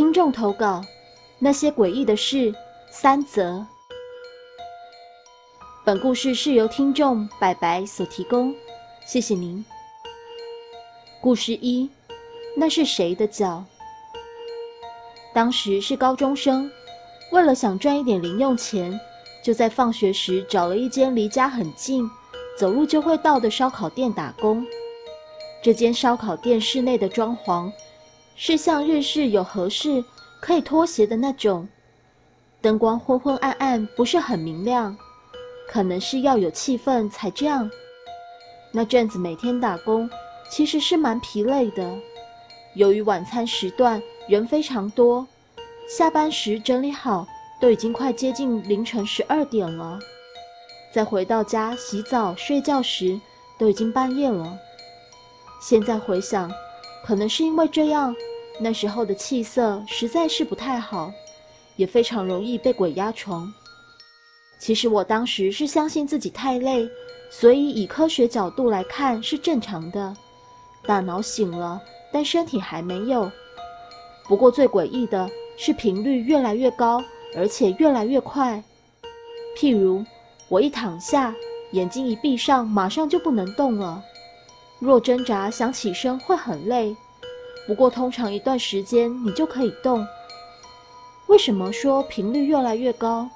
听众投稿：那些诡异的事三则。本故事是由听众白白所提供，谢谢您。故事一：那是谁的脚？当时是高中生，为了想赚一点零用钱，就在放学时找了一间离家很近、走路就会到的烧烤店打工。这间烧烤店室内的装潢。是像日式有合适可以脱鞋的那种，灯光昏昏暗暗，不是很明亮，可能是要有气氛才这样。那阵子每天打工，其实是蛮疲累的。由于晚餐时段人非常多，下班时整理好都已经快接近凌晨十二点了，再回到家洗澡睡觉时都已经半夜了。现在回想，可能是因为这样。那时候的气色实在是不太好，也非常容易被鬼压床。其实我当时是相信自己太累，所以以科学角度来看是正常的，大脑醒了，但身体还没有。不过最诡异的是频率越来越高，而且越来越快。譬如我一躺下，眼睛一闭上，马上就不能动了。若挣扎想起身，会很累。不过，通常一段时间你就可以动。为什么说频率越来越高？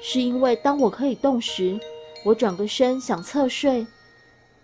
是因为当我可以动时，我转个身想侧睡，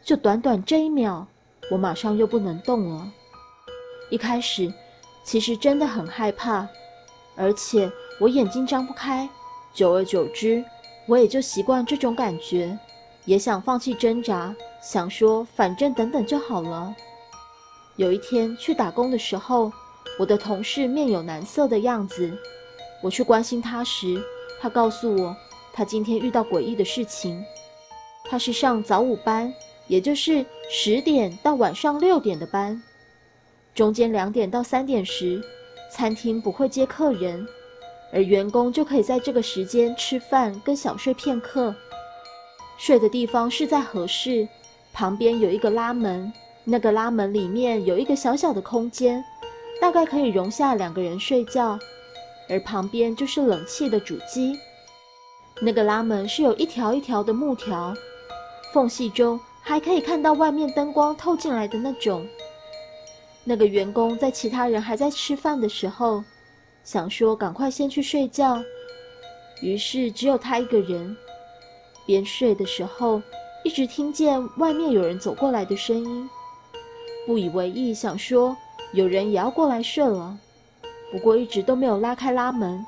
就短短这一秒，我马上又不能动了。一开始，其实真的很害怕，而且我眼睛张不开。久而久之，我也就习惯这种感觉，也想放弃挣扎，想说反正等等就好了。有一天去打工的时候，我的同事面有难色的样子。我去关心他时，他告诉我，他今天遇到诡异的事情。他是上早午班，也就是十点到晚上六点的班。中间两点到三点时，餐厅不会接客人，而员工就可以在这个时间吃饭跟小睡片刻。睡的地方是在合适，旁边有一个拉门。那个拉门里面有一个小小的空间，大概可以容下两个人睡觉，而旁边就是冷气的主机。那个拉门是有一条一条的木条，缝隙中还可以看到外面灯光透进来的那种。那个员工在其他人还在吃饭的时候，想说赶快先去睡觉，于是只有他一个人，边睡的时候一直听见外面有人走过来的声音。不以为意，想说有人也要过来睡了，不过一直都没有拉开拉门。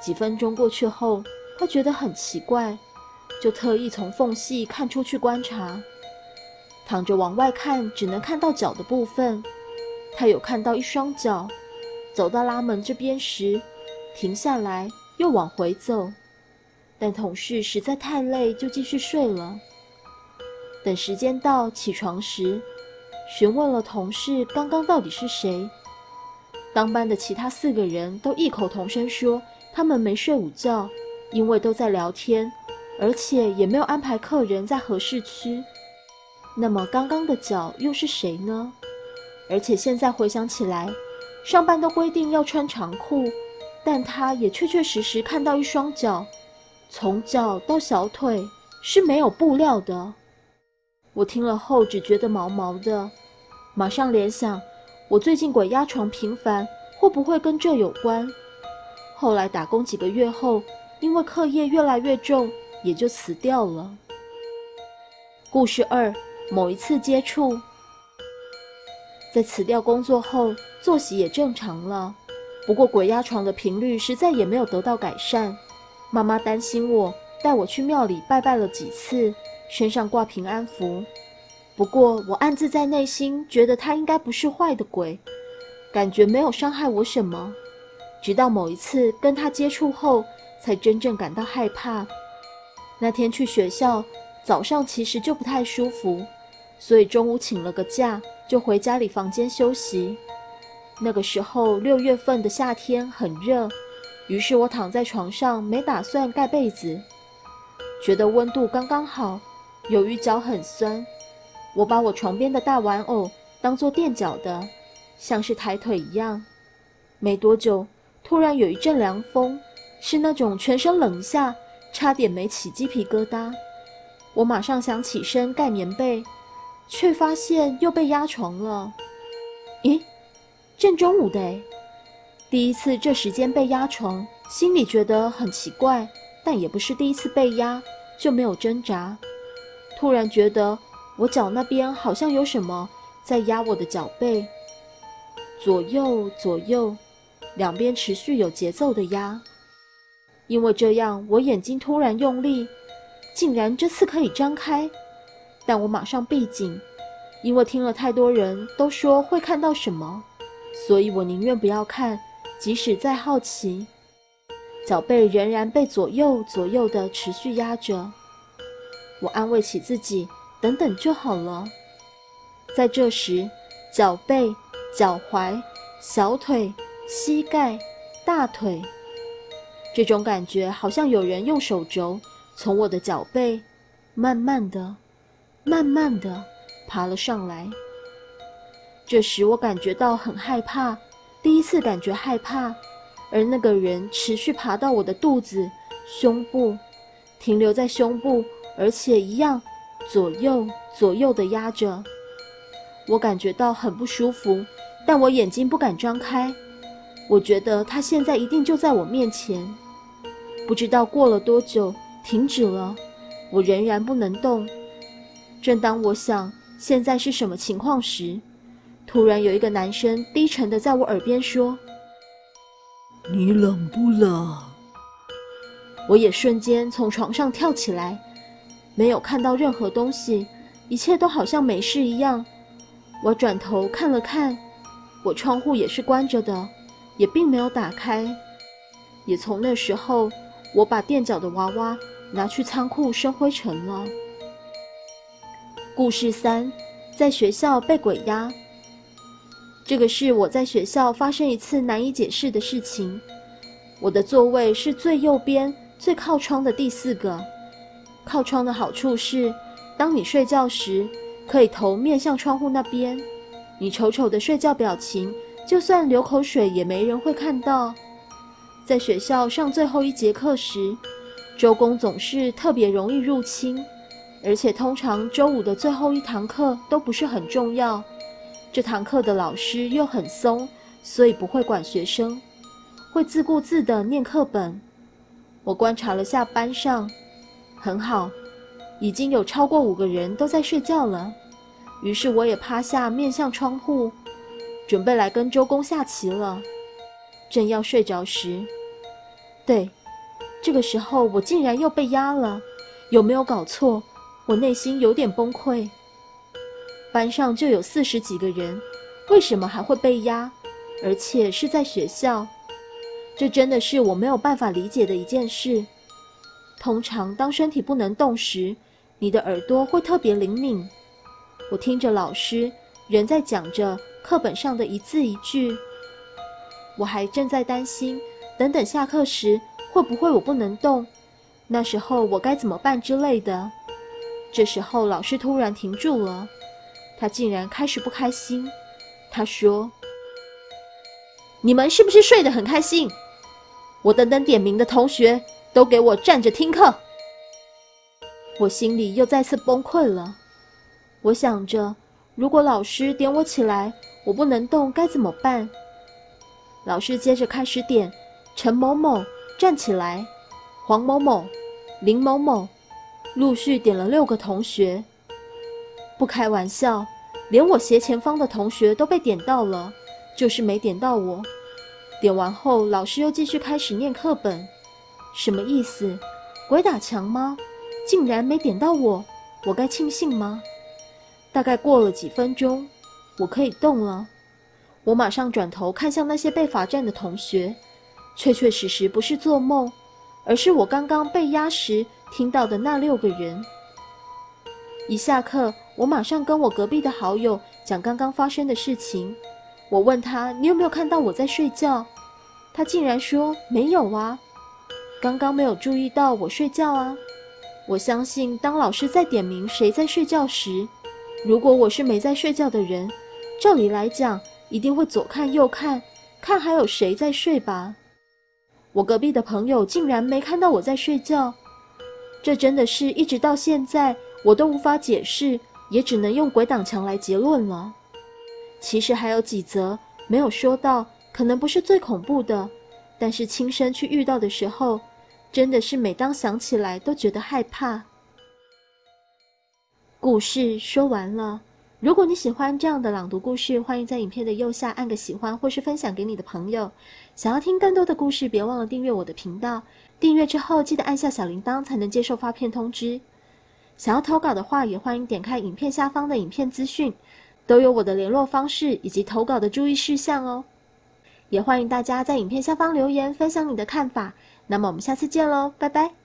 几分钟过去后，他觉得很奇怪，就特意从缝隙看出去观察。躺着往外看，只能看到脚的部分。他有看到一双脚，走到拉门这边时，停下来又往回走。但同事实在太累，就继续睡了。等时间到起床时。询问了同事刚刚到底是谁，当班的其他四个人都异口同声说他们没睡午觉，因为都在聊天，而且也没有安排客人在合适区。那么刚刚的脚又是谁呢？而且现在回想起来，上班都规定要穿长裤，但他也确确实实看到一双脚，从脚到小腿是没有布料的。我听了后只觉得毛毛的。马上联想，我最近鬼压床频繁，会不会跟这有关？后来打工几个月后，因为课业越来越重，也就辞掉了。故事二：某一次接触，在辞掉工作后，作息也正常了，不过鬼压床的频率实在也没有得到改善。妈妈担心我，带我去庙里拜拜了几次，身上挂平安符。不过，我暗自在内心觉得他应该不是坏的鬼，感觉没有伤害我什么。直到某一次跟他接触后，才真正感到害怕。那天去学校，早上其实就不太舒服，所以中午请了个假，就回家里房间休息。那个时候六月份的夏天很热，于是我躺在床上，没打算盖被子，觉得温度刚刚好。由于脚很酸。我把我床边的大玩偶当做垫脚的，像是抬腿一样。没多久，突然有一阵凉风，是那种全身冷下，差点没起鸡皮疙瘩。我马上想起身盖棉被，却发现又被压床了。咦，正中午的诶第一次这时间被压床，心里觉得很奇怪，但也不是第一次被压，就没有挣扎。突然觉得我脚那边好像有什么在压我的脚背，左右左右，两边持续有节奏的压。因为这样，我眼睛突然用力。竟然这次可以张开，但我马上闭紧，因为听了太多人都说会看到什么，所以我宁愿不要看，即使再好奇。脚背仍然被左右左右的持续压着，我安慰起自己，等等就好了。在这时，脚背、脚踝、小腿、膝盖、大腿，这种感觉好像有人用手肘。从我的脚背，慢慢的、慢慢的爬了上来。这时我感觉到很害怕，第一次感觉害怕。而那个人持续爬到我的肚子、胸部，停留在胸部，而且一样左右左右的压着。我感觉到很不舒服，但我眼睛不敢张开。我觉得他现在一定就在我面前。不知道过了多久。停止了，我仍然不能动。正当我想现在是什么情况时，突然有一个男生低沉的在我耳边说：“你冷不冷？”我也瞬间从床上跳起来，没有看到任何东西，一切都好像没事一样。我转头看了看，我窗户也是关着的，也并没有打开。也从那时候，我把垫脚的娃娃。拿去仓库生灰尘了。故事三，在学校被鬼压。这个是我在学校发生一次难以解释的事情。我的座位是最右边、最靠窗的第四个。靠窗的好处是，当你睡觉时，可以头面向窗户那边。你丑丑的睡觉表情，就算流口水也没人会看到。在学校上最后一节课时。周公总是特别容易入侵，而且通常周五的最后一堂课都不是很重要。这堂课的老师又很松，所以不会管学生，会自顾自地念课本。我观察了下班上，很好，已经有超过五个人都在睡觉了。于是我也趴下面向窗户，准备来跟周公下棋了。正要睡着时，对。这个时候，我竟然又被压了，有没有搞错？我内心有点崩溃。班上就有四十几个人，为什么还会被压？而且是在学校，这真的是我没有办法理解的一件事。通常，当身体不能动时，你的耳朵会特别灵敏。我听着老师仍在讲着课本上的一字一句，我还正在担心，等等下课时。会不会我不能动？那时候我该怎么办之类的？这时候老师突然停住了，他竟然开始不开心。他说：“你们是不是睡得很开心？我等等点名的同学都给我站着听课。”我心里又再次崩溃了。我想着，如果老师点我起来，我不能动该怎么办？老师接着开始点陈某某。站起来，黄某某、林某某，陆续点了六个同学。不开玩笑，连我斜前方的同学都被点到了，就是没点到我。点完后，老师又继续开始念课本，什么意思？鬼打墙吗？竟然没点到我，我该庆幸吗？大概过了几分钟，我可以动了。我马上转头看向那些被罚站的同学。确确实实不是做梦，而是我刚刚被压时听到的那六个人。一下课，我马上跟我隔壁的好友讲刚刚发生的事情。我问他：“你有没有看到我在睡觉？”他竟然说：“没有啊，刚刚没有注意到我睡觉啊。”我相信，当老师在点名谁在睡觉时，如果我是没在睡觉的人，照理来讲一定会左看右看。看还有谁在睡吧。我隔壁的朋友竟然没看到我在睡觉，这真的是一直到现在我都无法解释，也只能用鬼挡墙来结论了。其实还有几则没有说到，可能不是最恐怖的，但是亲身去遇到的时候，真的是每当想起来都觉得害怕。故事说完了。如果你喜欢这样的朗读故事，欢迎在影片的右下按个喜欢，或是分享给你的朋友。想要听更多的故事，别忘了订阅我的频道。订阅之后记得按下小铃铛，才能接受发片通知。想要投稿的话，也欢迎点开影片下方的影片资讯，都有我的联络方式以及投稿的注意事项哦。也欢迎大家在影片下方留言，分享你的看法。那么我们下次见喽，拜拜。